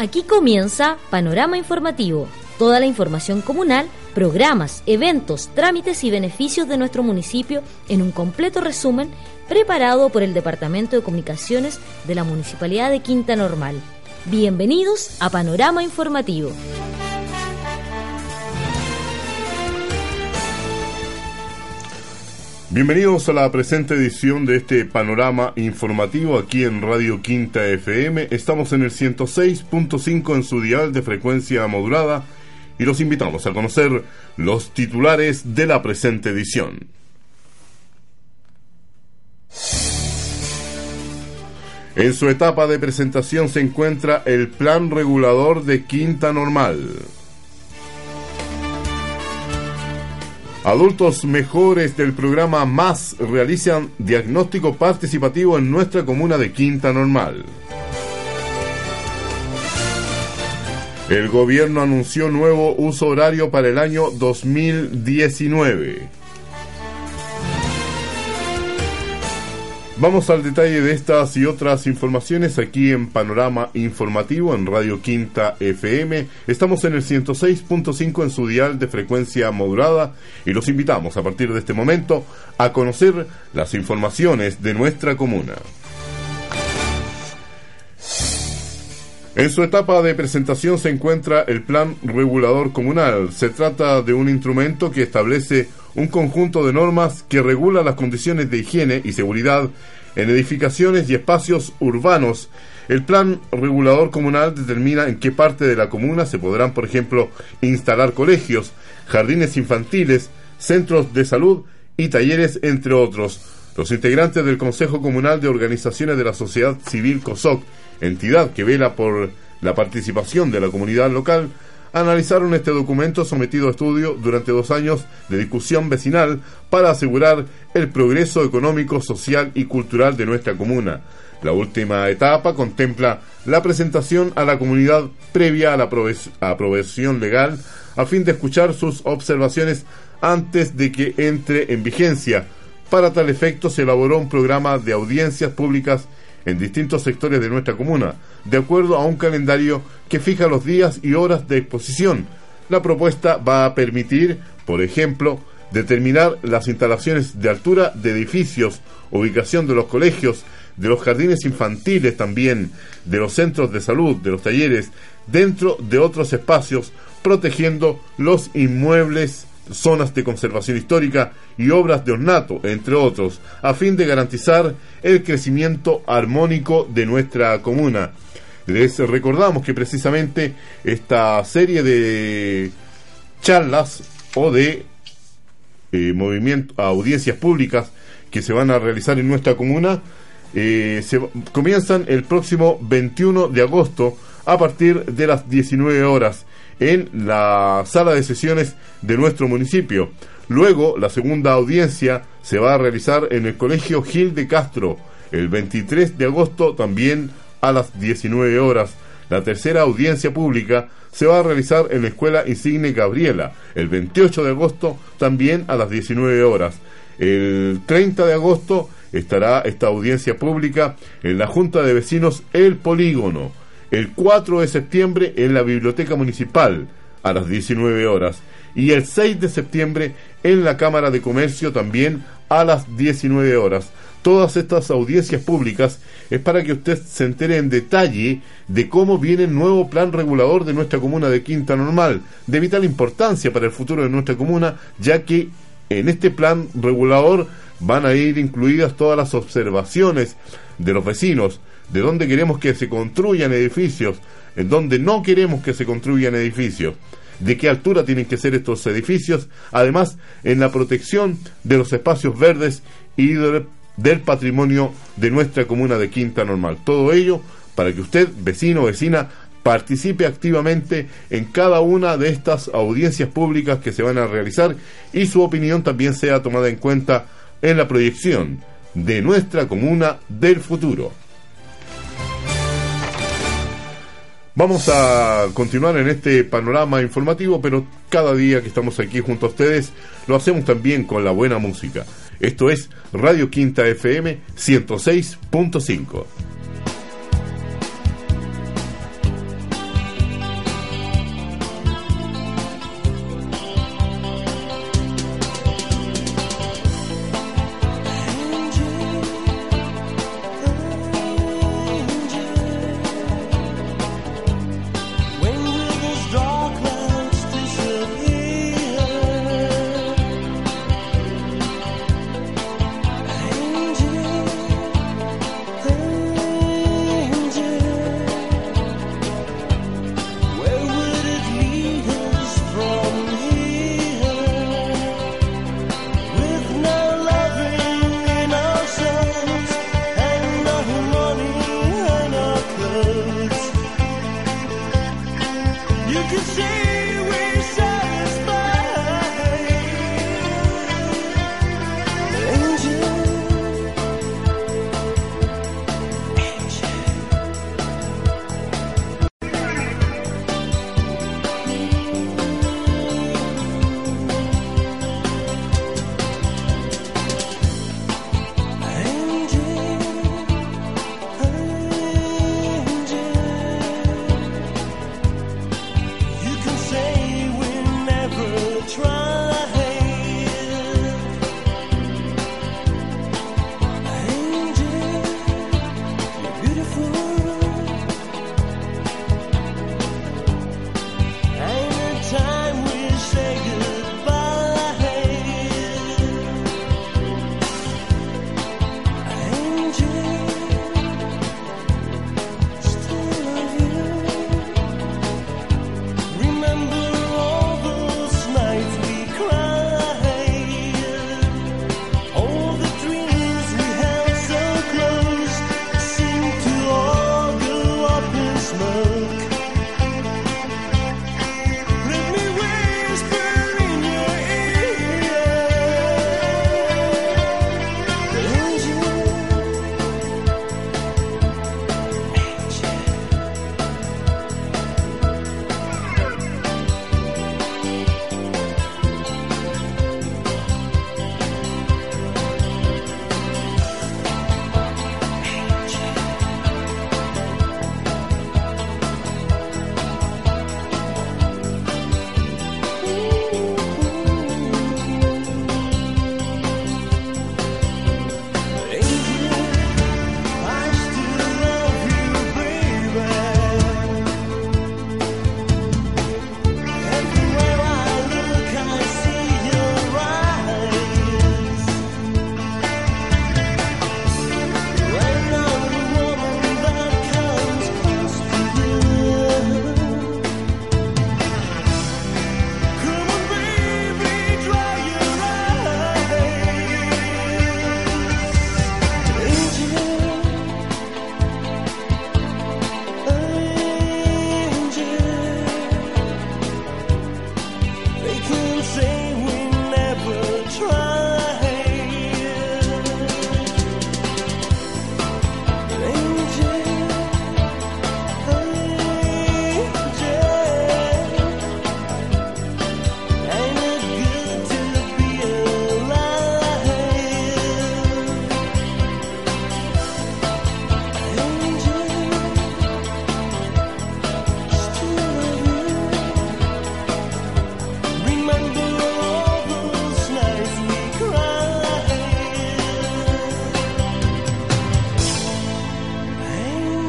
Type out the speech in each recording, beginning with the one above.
Aquí comienza Panorama Informativo, toda la información comunal, programas, eventos, trámites y beneficios de nuestro municipio en un completo resumen preparado por el Departamento de Comunicaciones de la Municipalidad de Quinta Normal. Bienvenidos a Panorama Informativo. Bienvenidos a la presente edición de este panorama informativo aquí en Radio Quinta FM. Estamos en el 106.5 en su dial de frecuencia modulada y los invitamos a conocer los titulares de la presente edición. En su etapa de presentación se encuentra el Plan Regulador de Quinta Normal. Adultos mejores del programa MAS realizan diagnóstico participativo en nuestra comuna de Quinta Normal. El gobierno anunció nuevo uso horario para el año 2019. Vamos al detalle de estas y otras informaciones aquí en Panorama Informativo en Radio Quinta FM. Estamos en el 106.5 en su dial de frecuencia modulada y los invitamos a partir de este momento a conocer las informaciones de nuestra comuna. En su etapa de presentación se encuentra el Plan Regulador Comunal. Se trata de un instrumento que establece un conjunto de normas que regula las condiciones de higiene y seguridad en edificaciones y espacios urbanos. El plan regulador comunal determina en qué parte de la comuna se podrán, por ejemplo, instalar colegios, jardines infantiles, centros de salud y talleres, entre otros. Los integrantes del Consejo Comunal de Organizaciones de la Sociedad Civil COSOC, entidad que vela por la participación de la comunidad local, analizaron este documento sometido a estudio durante dos años de discusión vecinal para asegurar el progreso económico, social y cultural de nuestra comuna. La última etapa contempla la presentación a la comunidad previa a la aprobación legal a fin de escuchar sus observaciones antes de que entre en vigencia. Para tal efecto se elaboró un programa de audiencias públicas en distintos sectores de nuestra comuna, de acuerdo a un calendario que fija los días y horas de exposición. La propuesta va a permitir, por ejemplo, determinar las instalaciones de altura de edificios, ubicación de los colegios, de los jardines infantiles también, de los centros de salud, de los talleres, dentro de otros espacios, protegiendo los inmuebles zonas de conservación histórica y obras de ornato, entre otros, a fin de garantizar el crecimiento armónico de nuestra comuna. Les recordamos que precisamente esta serie de charlas o de eh, movimiento, audiencias públicas que se van a realizar en nuestra comuna eh, se, comienzan el próximo 21 de agosto a partir de las 19 horas en la sala de sesiones de nuestro municipio. Luego, la segunda audiencia se va a realizar en el Colegio Gil de Castro el 23 de agosto también a las 19 horas. La tercera audiencia pública se va a realizar en la Escuela Insigne Gabriela el 28 de agosto también a las 19 horas. El 30 de agosto estará esta audiencia pública en la Junta de Vecinos El Polígono el 4 de septiembre en la Biblioteca Municipal a las 19 horas y el 6 de septiembre en la Cámara de Comercio también a las 19 horas. Todas estas audiencias públicas es para que usted se entere en detalle de cómo viene el nuevo plan regulador de nuestra comuna de Quinta Normal, de vital importancia para el futuro de nuestra comuna, ya que en este plan regulador van a ir incluidas todas las observaciones de los vecinos, de dónde queremos que se construyan edificios, en dónde no queremos que se construyan edificios, de qué altura tienen que ser estos edificios, además en la protección de los espacios verdes y del patrimonio de nuestra comuna de Quinta Normal. Todo ello para que usted, vecino o vecina, participe activamente en cada una de estas audiencias públicas que se van a realizar y su opinión también sea tomada en cuenta en la proyección de nuestra comuna del futuro. Vamos a continuar en este panorama informativo, pero cada día que estamos aquí junto a ustedes lo hacemos también con la buena música. Esto es Radio Quinta FM 106.5.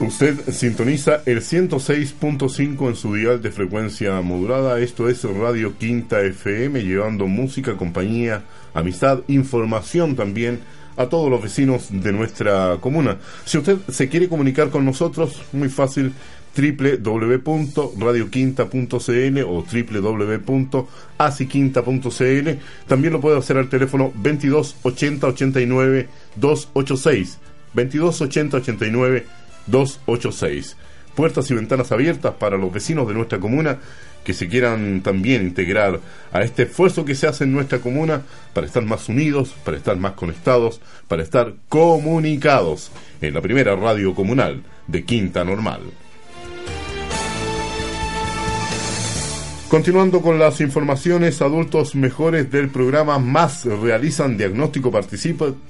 usted sintoniza el 106.5 en su dial de frecuencia modulada. Esto es Radio Quinta FM, llevando música, compañía, amistad, información también a todos los vecinos de nuestra comuna. Si usted se quiere comunicar con nosotros, muy fácil, www.radioquinta.cl o www.asiquinta.cl. También lo puede hacer al teléfono 22 80 89 286. 22 80 89 286. Puertas y ventanas abiertas para los vecinos de nuestra comuna que se quieran también integrar a este esfuerzo que se hace en nuestra comuna para estar más unidos, para estar más conectados, para estar comunicados en la primera radio comunal de Quinta Normal. Continuando con las informaciones, adultos mejores del programa MAS realizan diagnóstico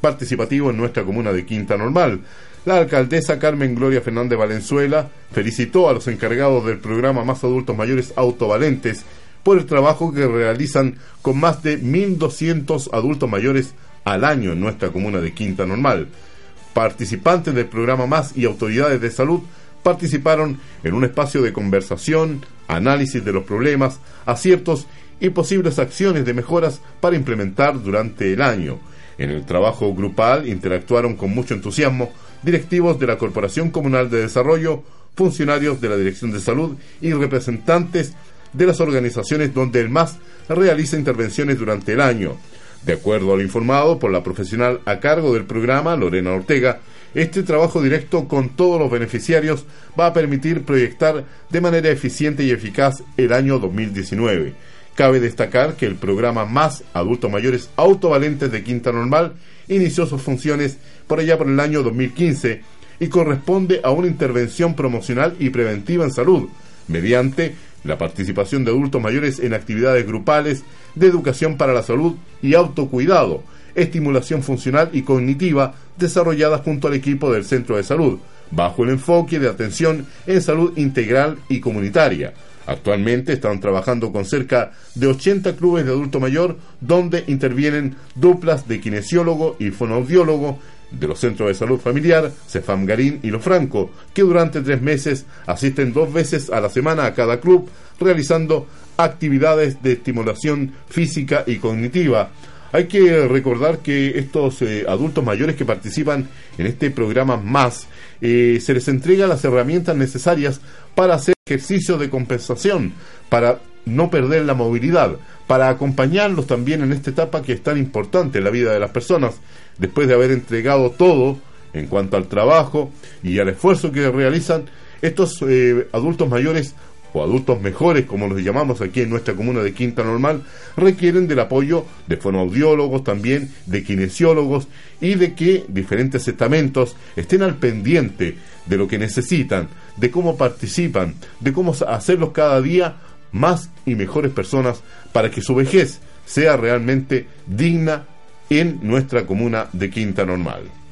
participativo en nuestra comuna de Quinta Normal. La alcaldesa Carmen Gloria Fernández Valenzuela felicitó a los encargados del programa Más Adultos Mayores Autovalentes por el trabajo que realizan con más de 1.200 adultos mayores al año en nuestra comuna de Quinta Normal. Participantes del programa Más y autoridades de salud participaron en un espacio de conversación, análisis de los problemas, aciertos y posibles acciones de mejoras para implementar durante el año. En el trabajo grupal interactuaron con mucho entusiasmo directivos de la Corporación Comunal de Desarrollo, funcionarios de la Dirección de Salud y representantes de las organizaciones donde el MAS realiza intervenciones durante el año. De acuerdo a lo informado por la profesional a cargo del programa, Lorena Ortega, este trabajo directo con todos los beneficiarios va a permitir proyectar de manera eficiente y eficaz el año 2019. Cabe destacar que el programa Más Adultos Mayores Autovalentes de Quinta Normal inició sus funciones por allá por el año 2015 y corresponde a una intervención promocional y preventiva en salud, mediante la participación de adultos mayores en actividades grupales de educación para la salud y autocuidado, estimulación funcional y cognitiva desarrolladas junto al equipo del centro de salud, bajo el enfoque de atención en salud integral y comunitaria. Actualmente están trabajando con cerca de 80 clubes de adulto mayor donde intervienen duplas de kinesiólogo y fonoaudiólogo de los centros de salud familiar, Cefam Garín y Los Franco, que durante tres meses asisten dos veces a la semana a cada club, realizando actividades de estimulación física y cognitiva, hay que recordar que estos eh, adultos mayores que participan en este programa más, eh, se les entrega las herramientas necesarias para hacer ejercicio de compensación, para no perder la movilidad, para acompañarlos también en esta etapa que es tan importante en la vida de las personas, después de haber entregado todo en cuanto al trabajo y al esfuerzo que realizan, estos eh, adultos mayores o adultos mejores, como los llamamos aquí en nuestra comuna de Quinta Normal, requieren del apoyo de fonoaudiólogos, también de kinesiólogos y de que diferentes estamentos estén al pendiente de lo que necesitan, de cómo participan, de cómo hacerlos cada día más y mejores personas para que su vejez sea realmente digna en nuestra comuna de Quinta Normal.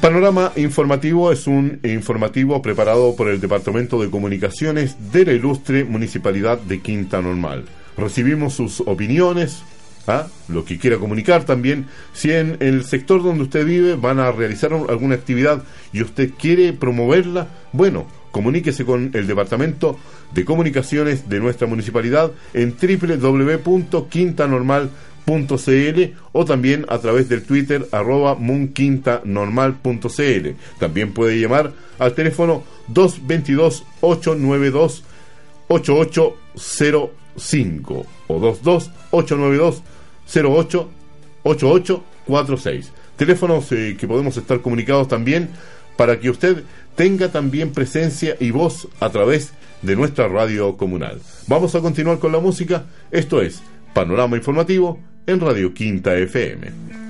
Panorama Informativo es un informativo preparado por el Departamento de Comunicaciones de la ilustre Municipalidad de Quinta Normal. Recibimos sus opiniones, ¿ah? lo que quiera comunicar también. Si en el sector donde usted vive van a realizar alguna actividad y usted quiere promoverla, bueno, comuníquese con el Departamento de Comunicaciones de nuestra municipalidad en www.quintanormal.com .cl o también a través del Twitter arroba moonquintanormal.cl. También puede llamar al teléfono 222-892-8805 o 22-892-088846. Teléfonos eh, que podemos estar comunicados también para que usted tenga también presencia y voz a través de nuestra radio comunal. Vamos a continuar con la música. Esto es Panorama Informativo en Radio Quinta FM.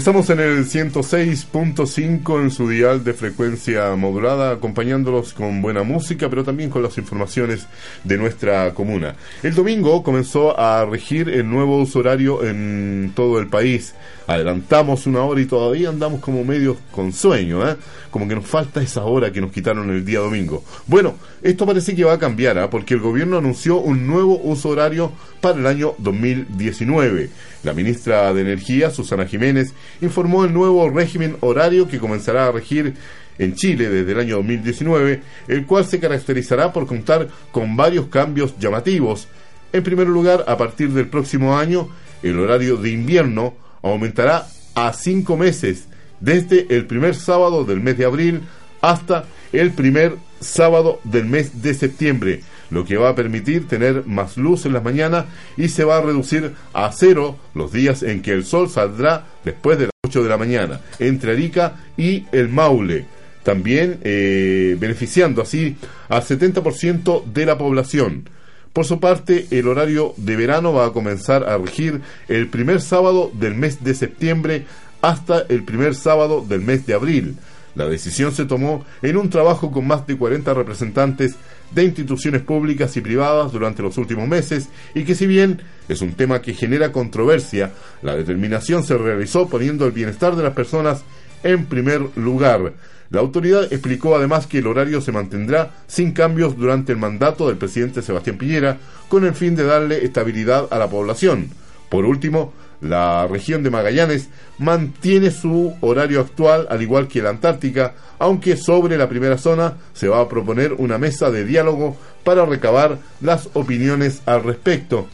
Estamos en el 106.5 en su dial de frecuencia modulada, acompañándolos con buena música, pero también con las informaciones de nuestra comuna. El domingo comenzó a regir el nuevo uso horario en todo el país. Adelantamos una hora y todavía andamos como medios con sueño, ¿eh? Como que nos falta esa hora que nos quitaron el día domingo. Bueno, esto parece que va a cambiar, ¿ah? porque el gobierno anunció un nuevo uso horario para el año 2019. La ministra de Energía, Susana Jiménez, informó el nuevo régimen horario que comenzará a regir en Chile desde el año 2019, el cual se caracterizará por contar con varios cambios llamativos. En primer lugar, a partir del próximo año, el horario de invierno aumentará a cinco meses, desde el primer sábado del mes de abril hasta el primer sábado del mes de septiembre, lo que va a permitir tener más luz en las mañanas y se va a reducir a cero los días en que el sol saldrá después de las 8 de la mañana, entre Arica y el Maule, también eh, beneficiando así al 70% de la población. Por su parte, el horario de verano va a comenzar a regir el primer sábado del mes de septiembre hasta el primer sábado del mes de abril. La decisión se tomó en un trabajo con más de 40 representantes de instituciones públicas y privadas durante los últimos meses y que si bien es un tema que genera controversia, la determinación se realizó poniendo el bienestar de las personas en primer lugar. La autoridad explicó además que el horario se mantendrá sin cambios durante el mandato del presidente Sebastián Piñera con el fin de darle estabilidad a la población. Por último, la región de Magallanes mantiene su horario actual al igual que la Antártica, aunque sobre la primera zona se va a proponer una mesa de diálogo para recabar las opiniones al respecto.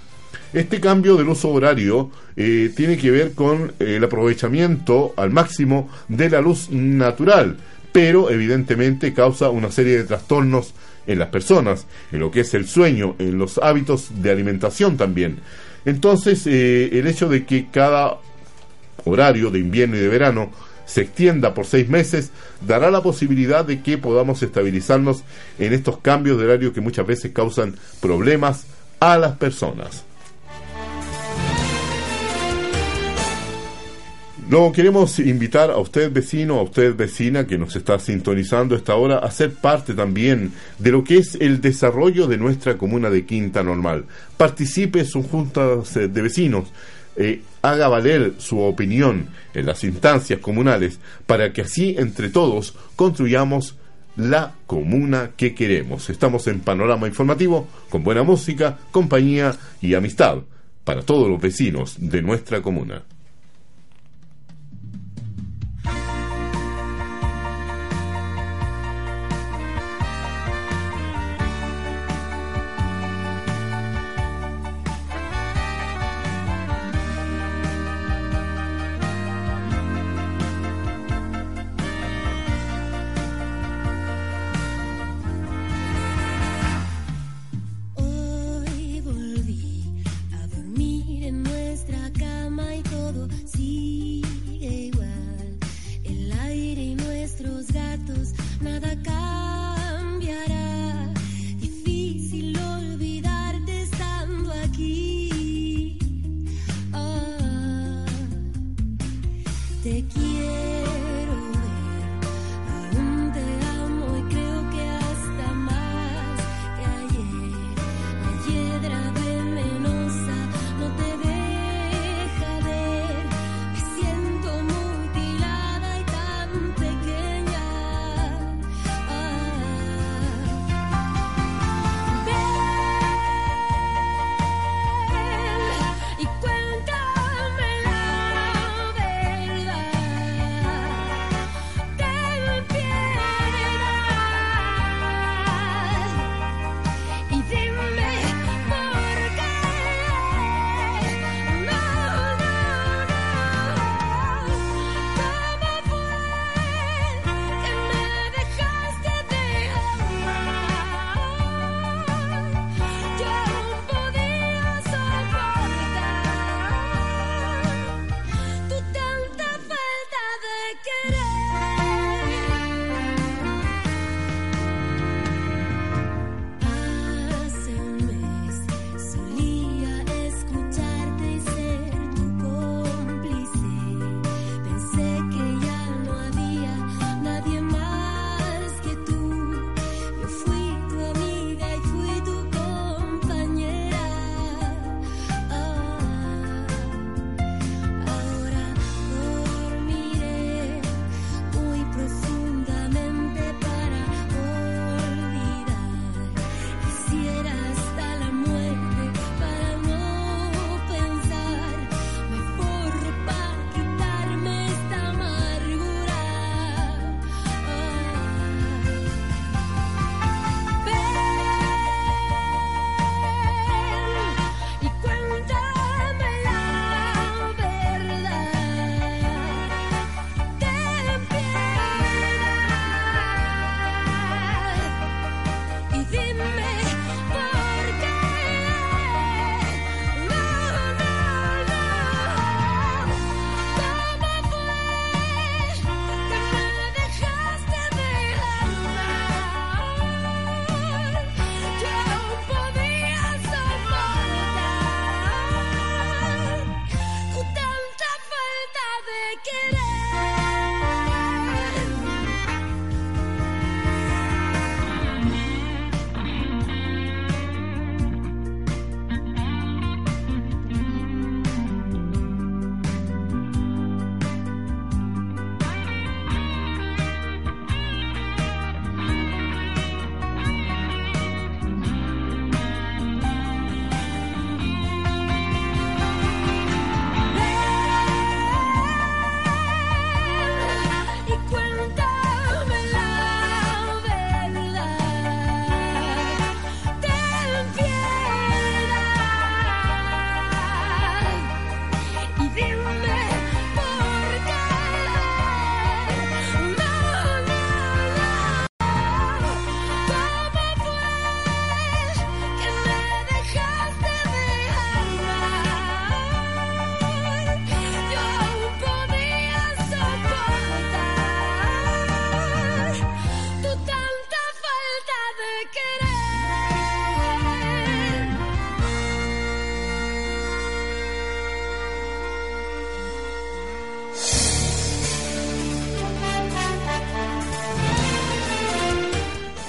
Este cambio del uso horario eh, tiene que ver con el aprovechamiento al máximo de la luz natural, pero evidentemente causa una serie de trastornos en las personas, en lo que es el sueño, en los hábitos de alimentación también. Entonces, eh, el hecho de que cada horario de invierno y de verano se extienda por seis meses dará la posibilidad de que podamos estabilizarnos en estos cambios de horario que muchas veces causan problemas a las personas. Lo queremos invitar a usted vecino, a usted vecina que nos está sintonizando esta hora a ser parte también de lo que es el desarrollo de nuestra comuna de Quinta Normal. Participe en sus juntas de vecinos, eh, haga valer su opinión en las instancias comunales para que así entre todos construyamos la comuna que queremos. Estamos en panorama informativo con buena música, compañía y amistad para todos los vecinos de nuestra comuna.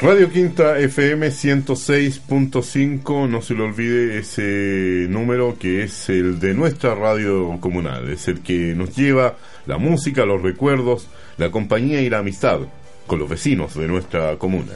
Radio Quinta FM 106.5, no se le olvide ese número que es el de nuestra radio comunal, es el que nos lleva la música, los recuerdos, la compañía y la amistad con los vecinos de nuestra comuna.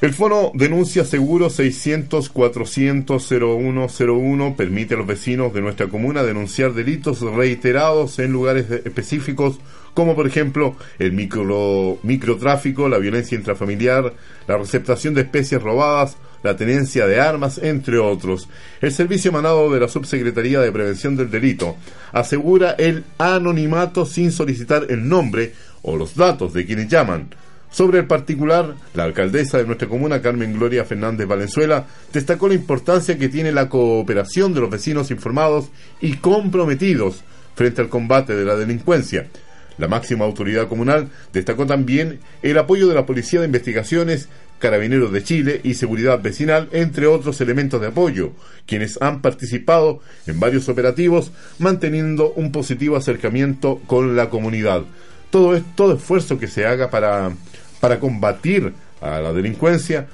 El Fono Denuncia Seguro 600-400-0101 permite a los vecinos de nuestra comuna denunciar delitos reiterados en lugares específicos como por ejemplo el micro, microtráfico, la violencia intrafamiliar, la receptación de especies robadas, la tenencia de armas, entre otros. El servicio emanado de la Subsecretaría de Prevención del Delito asegura el anonimato sin solicitar el nombre o los datos de quienes llaman. Sobre el particular, la alcaldesa de nuestra comuna, Carmen Gloria Fernández Valenzuela, destacó la importancia que tiene la cooperación de los vecinos informados y comprometidos frente al combate de la delincuencia. La máxima autoridad comunal destacó también el apoyo de la Policía de Investigaciones, Carabineros de Chile y Seguridad Vecinal, entre otros elementos de apoyo, quienes han participado en varios operativos, manteniendo un positivo acercamiento con la comunidad. Todo, es, todo esfuerzo que se haga para, para combatir a la delincuencia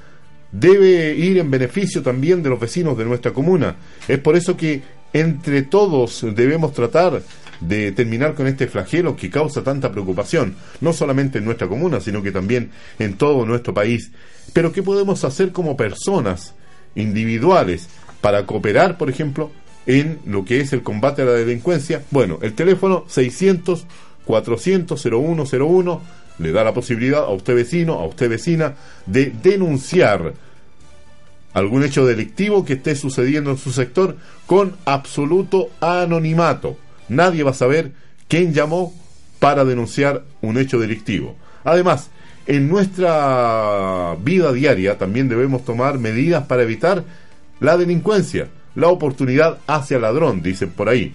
debe ir en beneficio también de los vecinos de nuestra comuna. Es por eso que entre todos debemos tratar de terminar con este flagelo que causa tanta preocupación, no solamente en nuestra comuna, sino que también en todo nuestro país. Pero ¿qué podemos hacer como personas individuales para cooperar, por ejemplo, en lo que es el combate a la delincuencia? Bueno, el teléfono 600 400 0101 le da la posibilidad a usted vecino, a usted vecina, de denunciar algún hecho delictivo que esté sucediendo en su sector con absoluto anonimato. Nadie va a saber quién llamó para denunciar un hecho delictivo. Además, en nuestra vida diaria también debemos tomar medidas para evitar la delincuencia, la oportunidad hacia ladrón, dicen por ahí.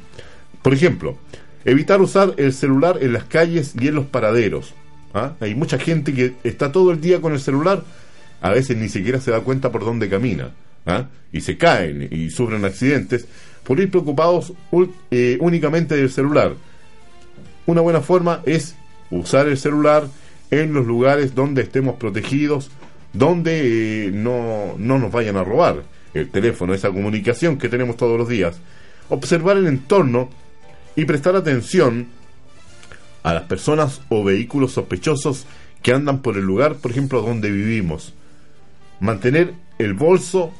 Por ejemplo, evitar usar el celular en las calles y en los paraderos. ¿Ah? Hay mucha gente que está todo el día con el celular, a veces ni siquiera se da cuenta por dónde camina. ¿ah? Y se caen y sufren accidentes por ir preocupados eh, únicamente del celular. Una buena forma es usar el celular en los lugares donde estemos protegidos, donde eh, no, no nos vayan a robar el teléfono, esa comunicación que tenemos todos los días. Observar el entorno y prestar atención a las personas o vehículos sospechosos que andan por el lugar, por ejemplo, donde vivimos. Mantener el bolso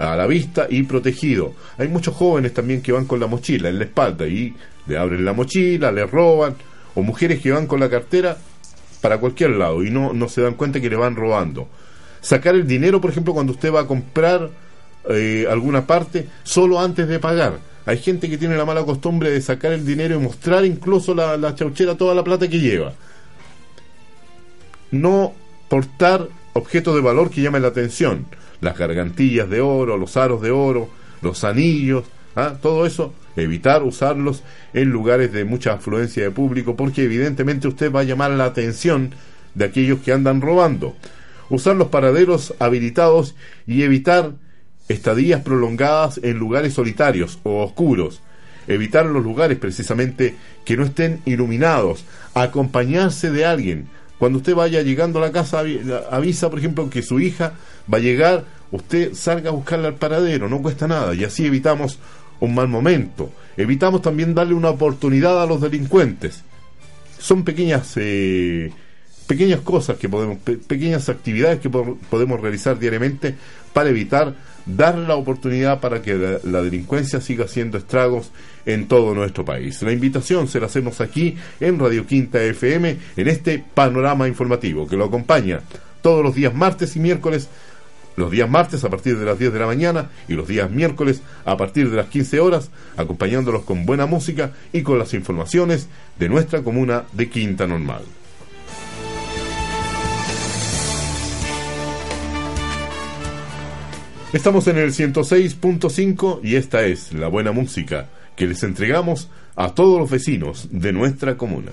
a la vista y protegido. Hay muchos jóvenes también que van con la mochila en la espalda y le abren la mochila, le roban, o mujeres que van con la cartera para cualquier lado y no, no se dan cuenta que le van robando. Sacar el dinero, por ejemplo, cuando usted va a comprar eh, alguna parte, solo antes de pagar. Hay gente que tiene la mala costumbre de sacar el dinero y mostrar incluso la, la chauchera toda la plata que lleva. No portar objetos de valor que llamen la atención las gargantillas de oro, los aros de oro, los anillos, ¿ah? todo eso, evitar usarlos en lugares de mucha afluencia de público, porque evidentemente usted va a llamar la atención de aquellos que andan robando. Usar los paraderos habilitados y evitar estadías prolongadas en lugares solitarios o oscuros. Evitar los lugares precisamente que no estén iluminados. Acompañarse de alguien. Cuando usted vaya llegando a la casa, avisa, por ejemplo, que su hija va a llegar, usted salga a buscarla al paradero, no cuesta nada, y así evitamos un mal momento. Evitamos también darle una oportunidad a los delincuentes. Son pequeñas eh, pequeñas cosas que podemos, pe pequeñas actividades que po podemos realizar diariamente para evitar dar la oportunidad para que la, la, delincuencia siga haciendo estragos en todo nuestro país. La invitación se la hacemos aquí en Radio Quinta FM en este panorama informativo que lo acompaña todos los días martes y miércoles los días martes a partir de las 10 de la mañana y los días miércoles a partir de las 15 horas, acompañándolos con buena música y con las informaciones de nuestra comuna de Quinta Normal. Estamos en el 106.5 y esta es la buena música que les entregamos a todos los vecinos de nuestra comuna.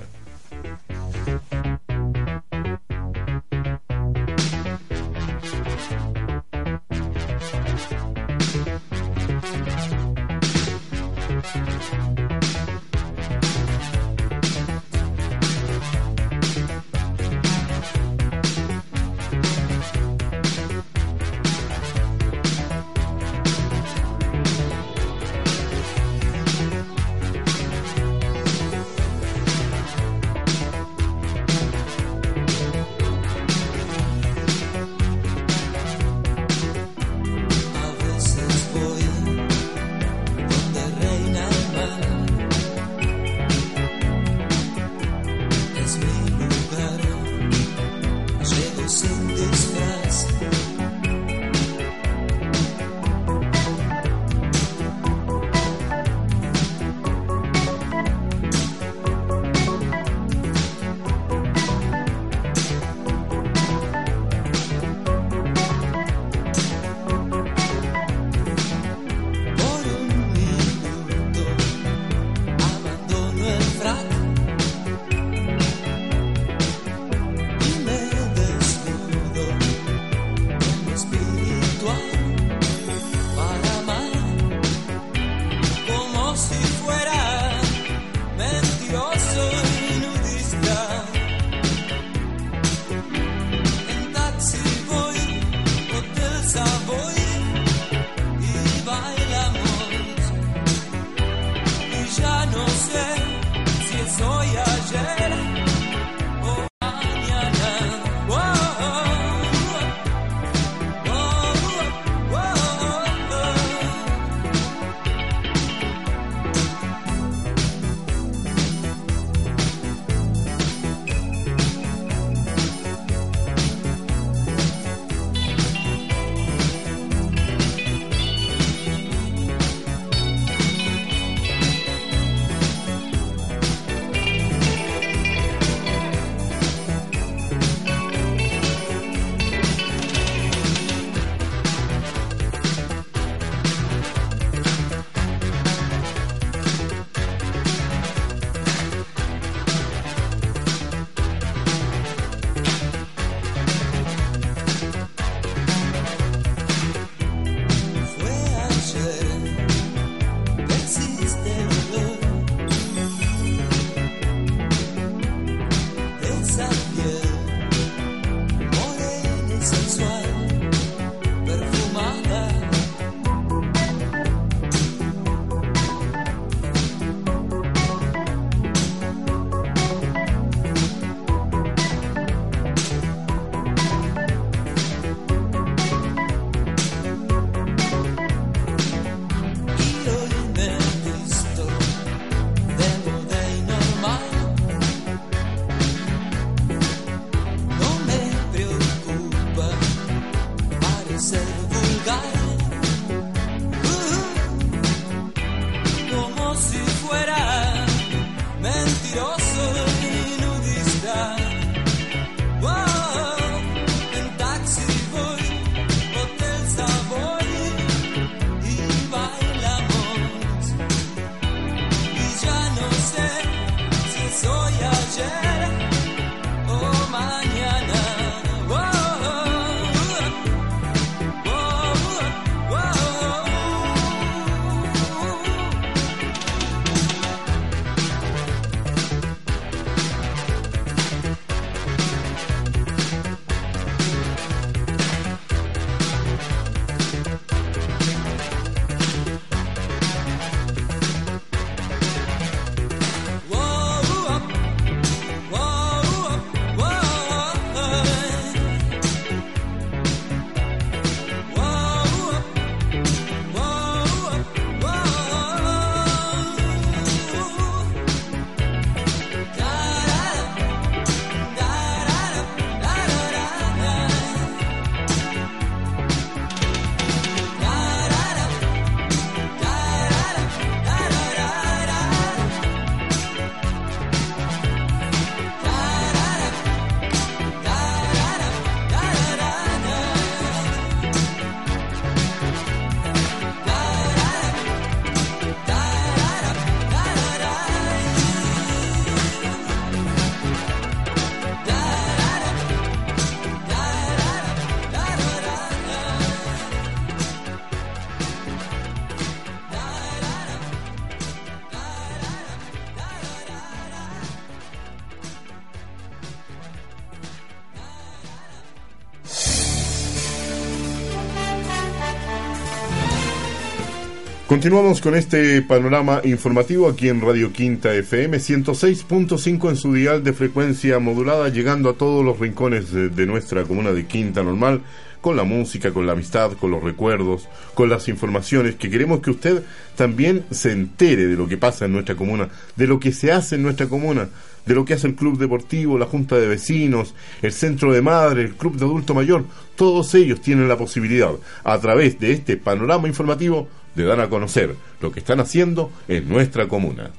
Continuamos con este panorama informativo aquí en Radio Quinta FM 106.5 en su dial de frecuencia modulada, llegando a todos los rincones de, de, nuestra comuna de Quinta Normal, con la música, con la amistad, con los recuerdos, con las informaciones, que queremos que usted también se entere de lo que pasa en nuestra comuna, de lo que se hace en nuestra comuna, de lo que hace el club deportivo, la junta de vecinos, el centro de madre, el club de adulto mayor, todos ellos tienen la posibilidad, a través de este panorama informativo, de dar a conocer lo que están haciendo en nuestra comuna.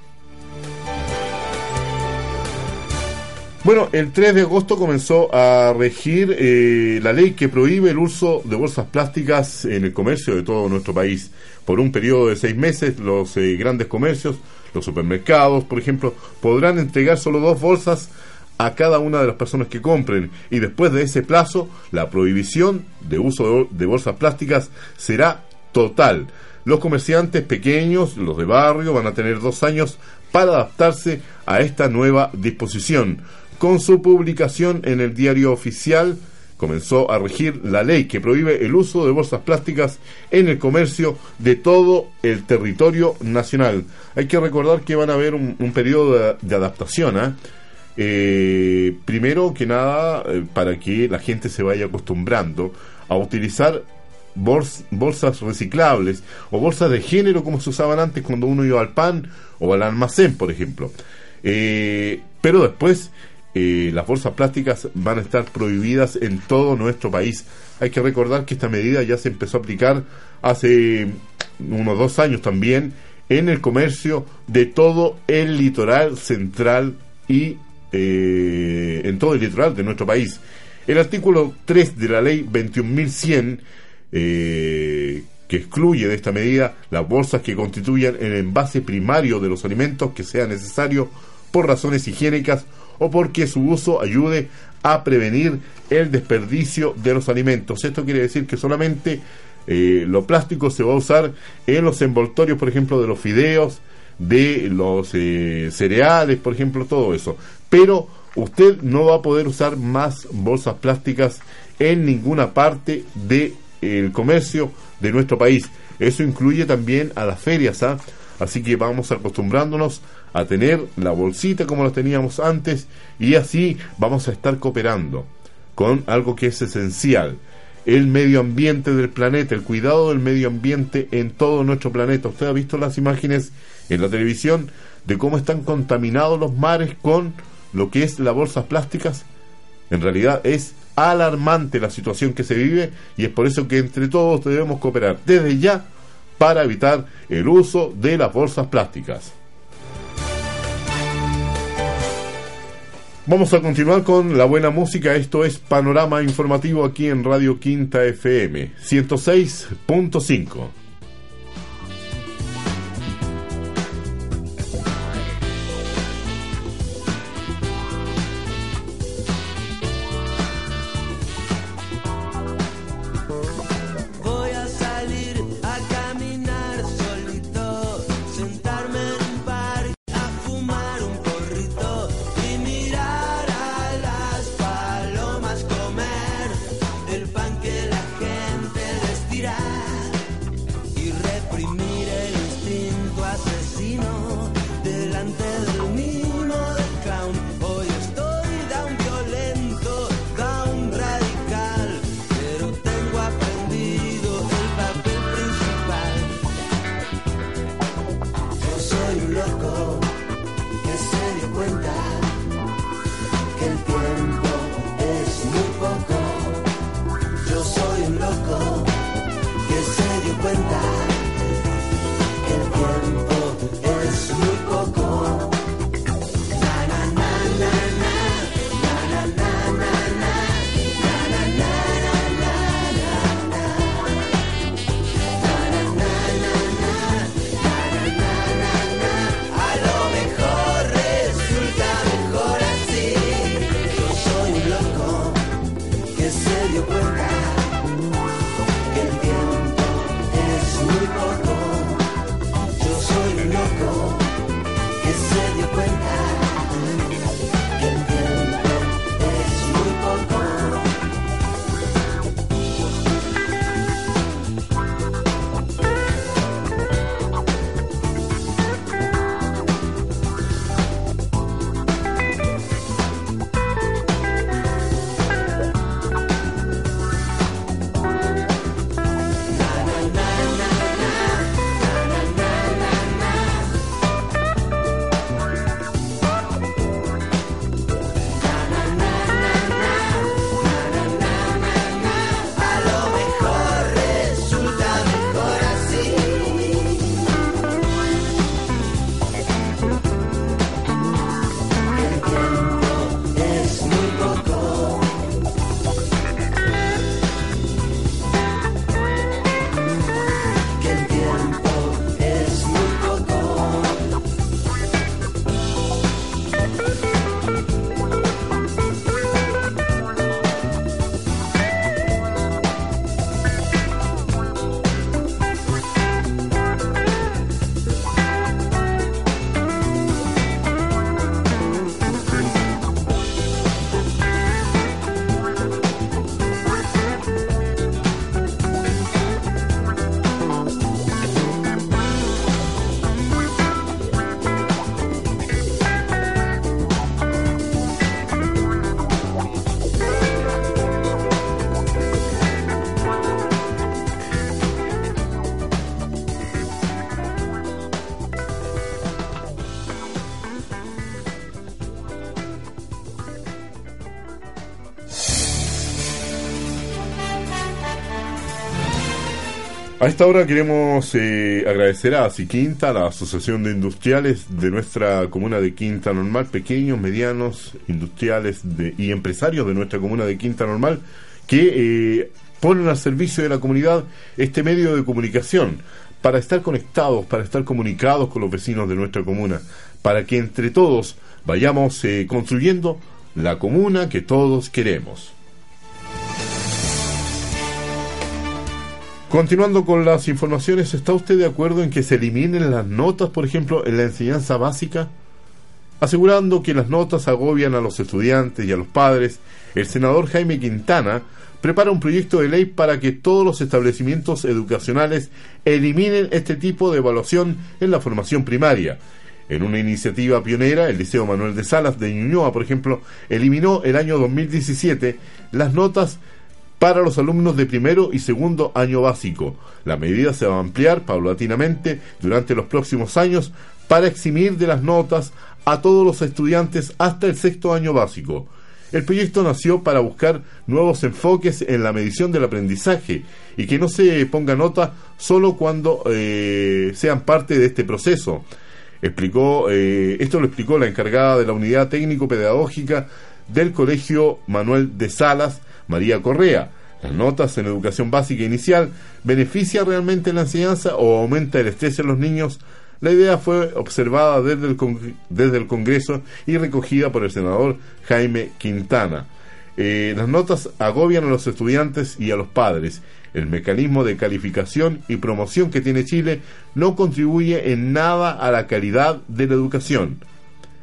Bueno, el 3 de agosto comenzó a regir eh, la ley que prohíbe el uso de bolsas plásticas en el comercio de todo nuestro país. Por un periodo de seis meses, los eh, grandes comercios, los supermercados, por ejemplo, podrán entregar solo dos bolsas a cada una de las personas que compren y después de ese plazo, la prohibición de uso de bolsas plásticas será total. Los comerciantes pequeños, los de barrio, van a tener dos años para adaptarse a esta nueva disposición. Con su publicación en el diario oficial, comenzó a regir la ley que prohíbe el uso de bolsas plásticas en el comercio de todo el territorio nacional. Hay que recordar que van a haber un, un periodo de, adaptación. ¿eh? Eh, primero que nada, eh, para que la gente se vaya acostumbrando a utilizar bols, bolsas reciclables o bolsas de género como se usaban antes cuando uno iba al pan o al almacén, por ejemplo. Eh, pero después eh, las bolsas plásticas van a estar prohibidas en todo nuestro país. Hay que recordar que esta medida ya se empezó a aplicar hace unos dos años también en el comercio de todo el litoral central y eh, en todo el litoral de nuestro país. El artículo 3 de la ley 21.100 eh, que excluye de esta medida las bolsas que constituyan el envase primario de los alimentos que sea necesario por razones higiénicas o porque su uso ayude a prevenir el desperdicio de los alimentos. Esto quiere decir que solamente eh, lo plástico se va a usar en los envoltorios, por ejemplo, de los fideos, de los eh, cereales, por ejemplo, todo eso. Pero usted no va a poder usar más bolsas plásticas en ninguna parte del de comercio de nuestro país. Eso incluye también a las ferias, ¿ah? Así que vamos acostumbrándonos a tener la bolsita como la teníamos antes y así vamos a estar cooperando con algo que es esencial, el medio ambiente del planeta, el cuidado del medio ambiente en todo nuestro planeta. Usted ha visto las imágenes en la televisión de cómo están contaminados los mares con lo que es las bolsas plásticas. En realidad es alarmante la situación que se vive y es por eso que entre todos debemos cooperar desde ya para evitar el uso de las bolsas plásticas. Vamos a continuar con la buena música. Esto es Panorama Informativo aquí en Radio Quinta FM 106.5. A esta hora queremos eh, agradecer a Siquinta, la Asociación de Industriales de nuestra comuna de Quinta Normal, pequeños, medianos, industriales y empresarios de nuestra comuna de Quinta Normal, que eh, ponen al servicio de la comunidad este medio de comunicación para estar conectados, para estar comunicados con los vecinos de nuestra comuna, para que entre todos vayamos eh, construyendo la comuna que todos queremos. Continuando con las informaciones, ¿está usted de acuerdo en que se eliminen las notas, por ejemplo, en la enseñanza básica? Asegurando que las notas agobian a los estudiantes y a los padres, el senador Jaime Quintana prepara un proyecto de ley para que todos los establecimientos educacionales eliminen este tipo de evaluación en la formación primaria. En una iniciativa pionera, el Liceo Manuel de Salas de Ñuñoa, por ejemplo, eliminó el año 2017 las notas para los alumnos de primero y segundo año básico. La medida se va a ampliar paulatinamente durante los próximos años para eximir de las notas a todos los estudiantes hasta el sexto año básico. El proyecto nació para buscar nuevos enfoques en la medición del aprendizaje y que no se ponga nota solo cuando eh, sean parte de este proceso. Explicó, eh, esto lo explicó la encargada de la unidad técnico-pedagógica del Colegio Manuel de Salas, María Correa. Las notas en educación básica inicial beneficia realmente la enseñanza o aumenta el estrés en los niños. La idea fue observada desde el, desde el Congreso y recogida por el senador Jaime Quintana. Eh, las notas agobian a los estudiantes y a los padres. El mecanismo de calificación y promoción que tiene Chile no contribuye en nada a la calidad de la educación.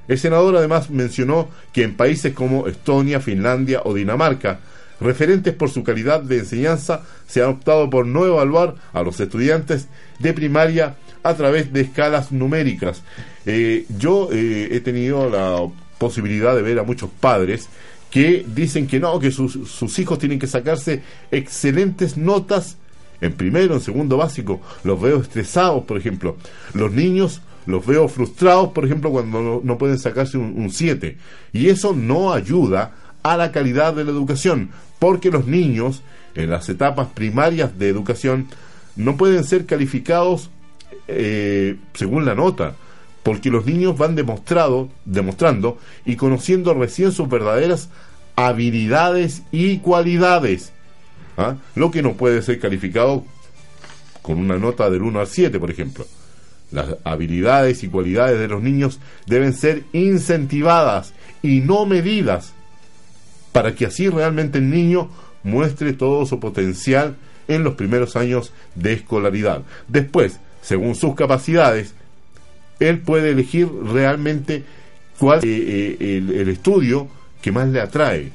El senador además mencionó que en países como Estonia, Finlandia o Dinamarca, referentes por su calidad de enseñanza, se ha optado por no evaluar a los estudiantes de primaria a través de escalas numéricas. Eh, yo eh, he tenido la posibilidad de ver a muchos padres que dicen que no, que sus, hijos tienen que sacarse excelentes notas en primero, en segundo básico. Los veo estresados, por ejemplo. Los niños los veo frustrados, por ejemplo, cuando no, pueden sacarse un 7. Y eso no ayuda a la calidad de la educación, porque los niños en las etapas primarias de educación no pueden ser calificados eh, según la nota, porque los niños van demostrado, demostrando y conociendo recién sus verdaderas habilidades y cualidades, ¿ah? lo que no puede ser calificado con una nota del 1 al 7, por ejemplo. Las habilidades y cualidades de los niños deben ser incentivadas y no medidas para que así realmente el niño muestre todo su potencial en los primeros años de escolaridad. Después, según sus capacidades, él puede elegir realmente cuál es eh, eh, el, estudio que más le atrae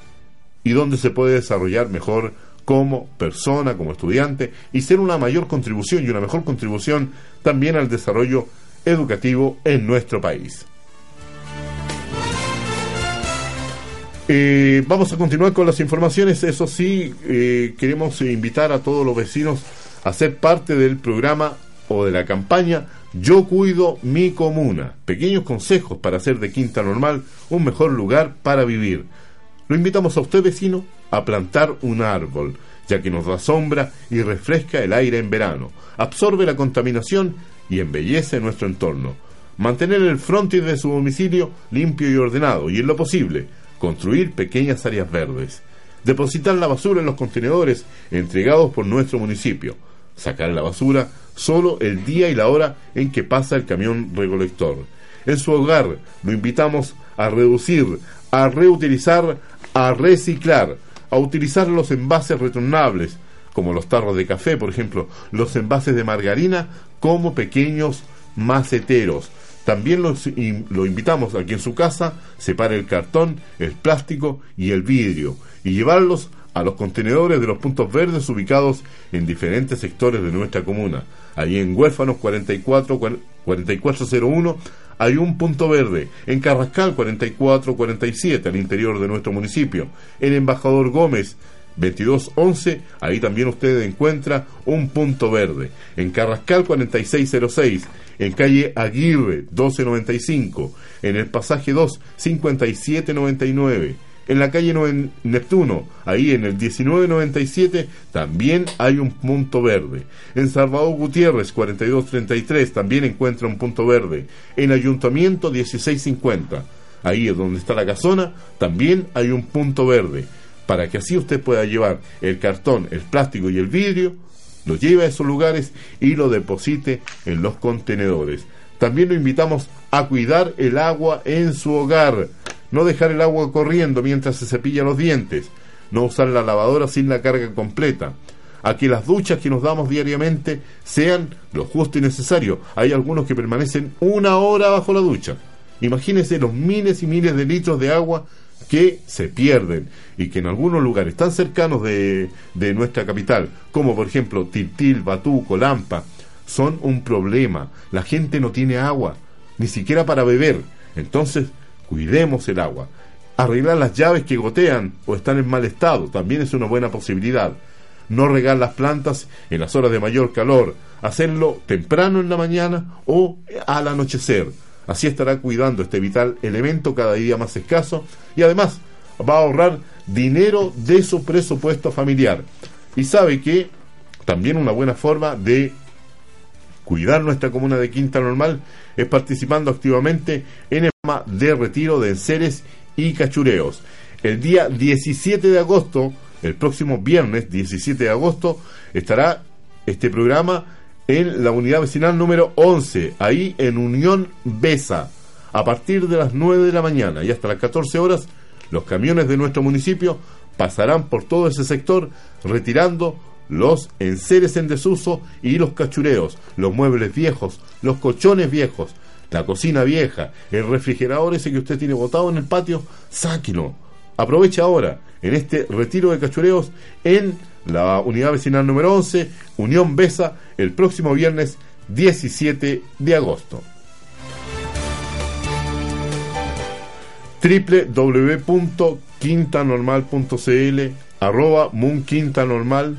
y dónde se puede desarrollar mejor como persona, como estudiante, y ser una mayor contribución y una mejor contribución también al desarrollo educativo en nuestro país. Eh, vamos a continuar con las informaciones. Eso sí, eh, queremos invitar a todos los vecinos a ser parte del programa o de la campaña Yo cuido mi comuna. Pequeños consejos para hacer de Quinta Normal un mejor lugar para vivir. Lo invitamos a usted, vecino, a plantar un árbol, ya que nos da sombra y refresca el aire en verano, absorbe la contaminación y embellece nuestro entorno. Mantener el frontis de su domicilio limpio y ordenado, y en lo posible, construir pequeñas áreas verdes, depositar la basura en los contenedores entregados por nuestro municipio, sacar la basura solo el día y la hora en que pasa el camión recolector. En su hogar lo invitamos a reducir, a reutilizar, a reciclar, a utilizar los envases retornables, como los tarros de café, por ejemplo, los envases de margarina como pequeños maceteros, también lo invitamos a que en su casa separe el cartón, el plástico y el vidrio y llevarlos a los contenedores de los puntos verdes ubicados en diferentes sectores de nuestra comuna. Allí en Huérfanos 44, 4401 hay un punto verde, en Carrascal 4447 al interior de nuestro municipio, en Embajador Gómez 2211, ahí también usted encuentra un punto verde. En Carrascal 4606, en calle Aguirre 1295, en el pasaje 2 5799, En la calle Neptuno, ahí en el 1997, también hay un punto verde. En Salvador Gutiérrez, 4233, también encuentra un punto verde. En Ayuntamiento, 1650, ahí es donde está la casona, también hay un punto verde. Para que así usted pueda llevar el cartón, el plástico y el vidrio, lo lleve a esos lugares y lo deposite en los contenedores. También lo invitamos a cuidar el agua en su hogar no dejar el agua corriendo mientras se cepilla los dientes, no usar la lavadora sin la carga completa, a que las duchas que nos damos diariamente sean lo justo y necesario. Hay algunos que permanecen una hora bajo la ducha. Imagínense los miles y miles de litros de agua que se pierden y que en algunos lugares tan cercanos de, de nuestra capital, como por ejemplo Tiltil, Batuco, Lampa, son un problema. La gente no tiene agua, ni siquiera para beber. Entonces, Cuidemos el agua. Arreglar las llaves que gotean o están en mal estado también es una buena posibilidad. No regar las plantas en las horas de mayor calor. Hacerlo temprano en la mañana o al anochecer. Así estará cuidando este vital elemento cada día más escaso y además va a ahorrar dinero de su presupuesto familiar. Y sabe que también una buena forma de cuidar nuestra comuna de Quinta Normal es participando activamente en el programa de retiro de enseres y cachureos. El día 17 de agosto, el próximo viernes 17 de agosto, estará este programa en la unidad vecinal número 11, ahí en Unión Besa, a partir de las 9 de la mañana y hasta las 14 horas, los camiones de nuestro municipio pasarán por todo ese sector retirando los enseres en desuso y los cachureos, los muebles viejos, los colchones viejos, la cocina vieja, el refrigerador ese que usted tiene botado en el patio, sáquelo. Aprovecha ahora en este retiro de cachureos en la unidad vecinal número 11, Unión Besa, el próximo viernes 17 de agosto. www.quintanormal.cl arroba Normal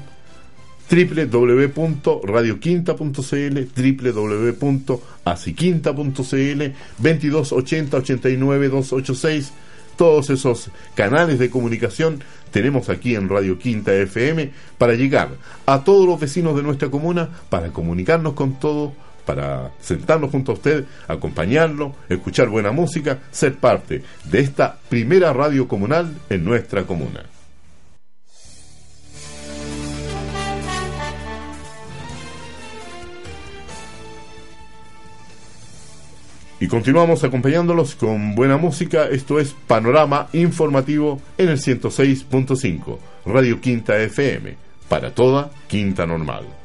www.radioquinta.cl, www.asiquinta.cl, 2280 89 286. Todos esos canales de comunicación tenemos aquí en Radio Quinta FM para llegar a todos los vecinos de nuestra comuna, para comunicarnos con todos, para sentarnos junto a usted, acompañarlo, escuchar buena música, ser parte de esta primera radio comunal en nuestra comuna. Y continuamos acompañándolos con buena música. Esto es Panorama Informativo en el 106.5, Radio Quinta FM, para toda Quinta Normal.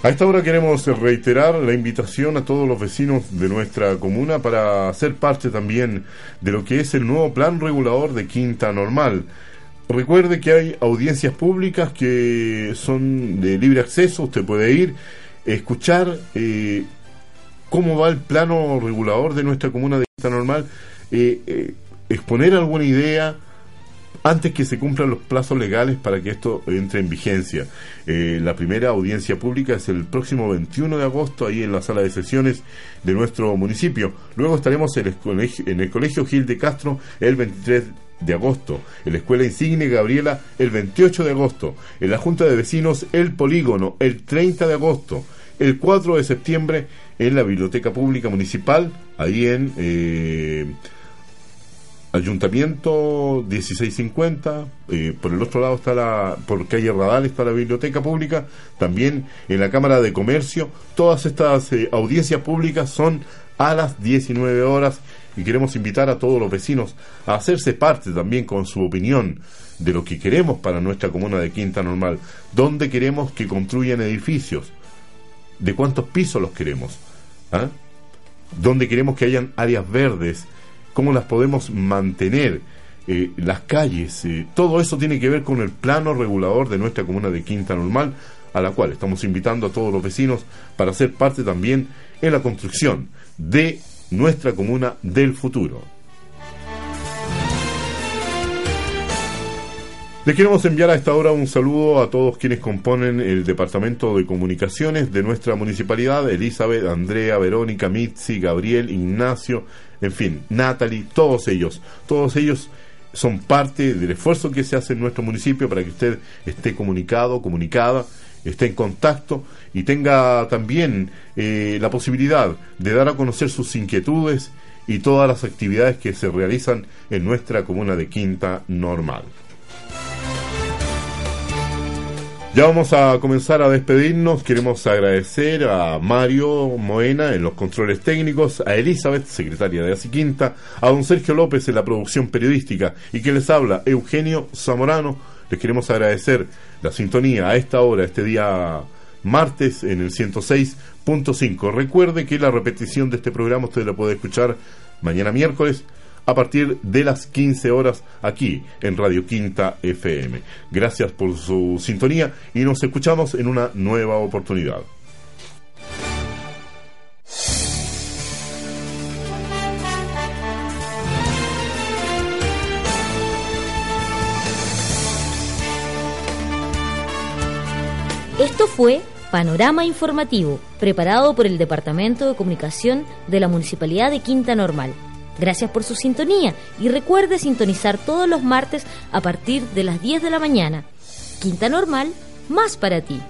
A esta hora queremos reiterar la invitación a todos los vecinos de nuestra comuna para ser parte también de lo que es el nuevo plan regulador de Quinta Normal. Recuerde que hay audiencias públicas que son de libre acceso, usted puede ir, escuchar eh, cómo va el plano regulador de nuestra comuna de Quinta Normal, eh, eh, exponer alguna idea, antes que se cumplan los plazos legales para que esto entre en vigencia. Eh, la primera audiencia pública es el próximo 21 de agosto, ahí en la sala de sesiones de nuestro municipio. Luego estaremos en el colegio, en Gil de Castro el 23 de agosto, en la Escuela Insigne Gabriela el 28 de agosto, en la Junta de Vecinos El Polígono el 30 de agosto, el 4 de septiembre en la Biblioteca Pública Municipal, ahí en... Eh, Ayuntamiento 1650, eh, por el otro lado está la, por calle Radal está la biblioteca pública, también en la Cámara de Comercio, todas estas eh, audiencias públicas son a las 19 horas y queremos invitar a todos los vecinos a hacerse parte también con su opinión de lo que queremos para nuestra comuna de Quinta Normal, dónde queremos que construyan edificios, de cuántos pisos los queremos, ¿Ah? dónde queremos que hayan áreas verdes, cómo las podemos mantener, eh, las calles, eh, todo eso tiene que ver con el plano regulador de nuestra comuna de Quinta Normal, a la cual estamos invitando a todos los vecinos para ser parte también en la construcción de nuestra comuna del futuro. Les queremos enviar a esta hora un saludo a todos quienes componen el Departamento de Comunicaciones de nuestra municipalidad, Elizabeth, Andrea, Verónica, Mitzi, Gabriel, Ignacio, en fin, Natalie, todos ellos, todos ellos son parte del esfuerzo que se hace en nuestro municipio para que usted esté comunicado, comunicada, esté en contacto y tenga también eh, la posibilidad de dar a conocer sus inquietudes y todas las actividades que se realizan en nuestra comuna de Quinta Normal. Ya vamos a comenzar a despedirnos. Queremos agradecer a Mario Moena en los controles técnicos, a Elizabeth, secretaria de Quinta, a don Sergio López en la producción periodística y que les habla Eugenio Zamorano. Les queremos agradecer la sintonía a esta hora, este día martes en el 106.5. Recuerde que la repetición de este programa usted la puede escuchar mañana miércoles a partir de las 15 horas aquí en Radio Quinta FM. Gracias por su sintonía y nos escuchamos en una nueva oportunidad. Esto fue Panorama Informativo, preparado por el Departamento de Comunicación de la Municipalidad de Quinta Normal. Gracias por su sintonía y recuerde sintonizar todos los martes a partir de las 10 de la mañana. Quinta Normal, más para ti.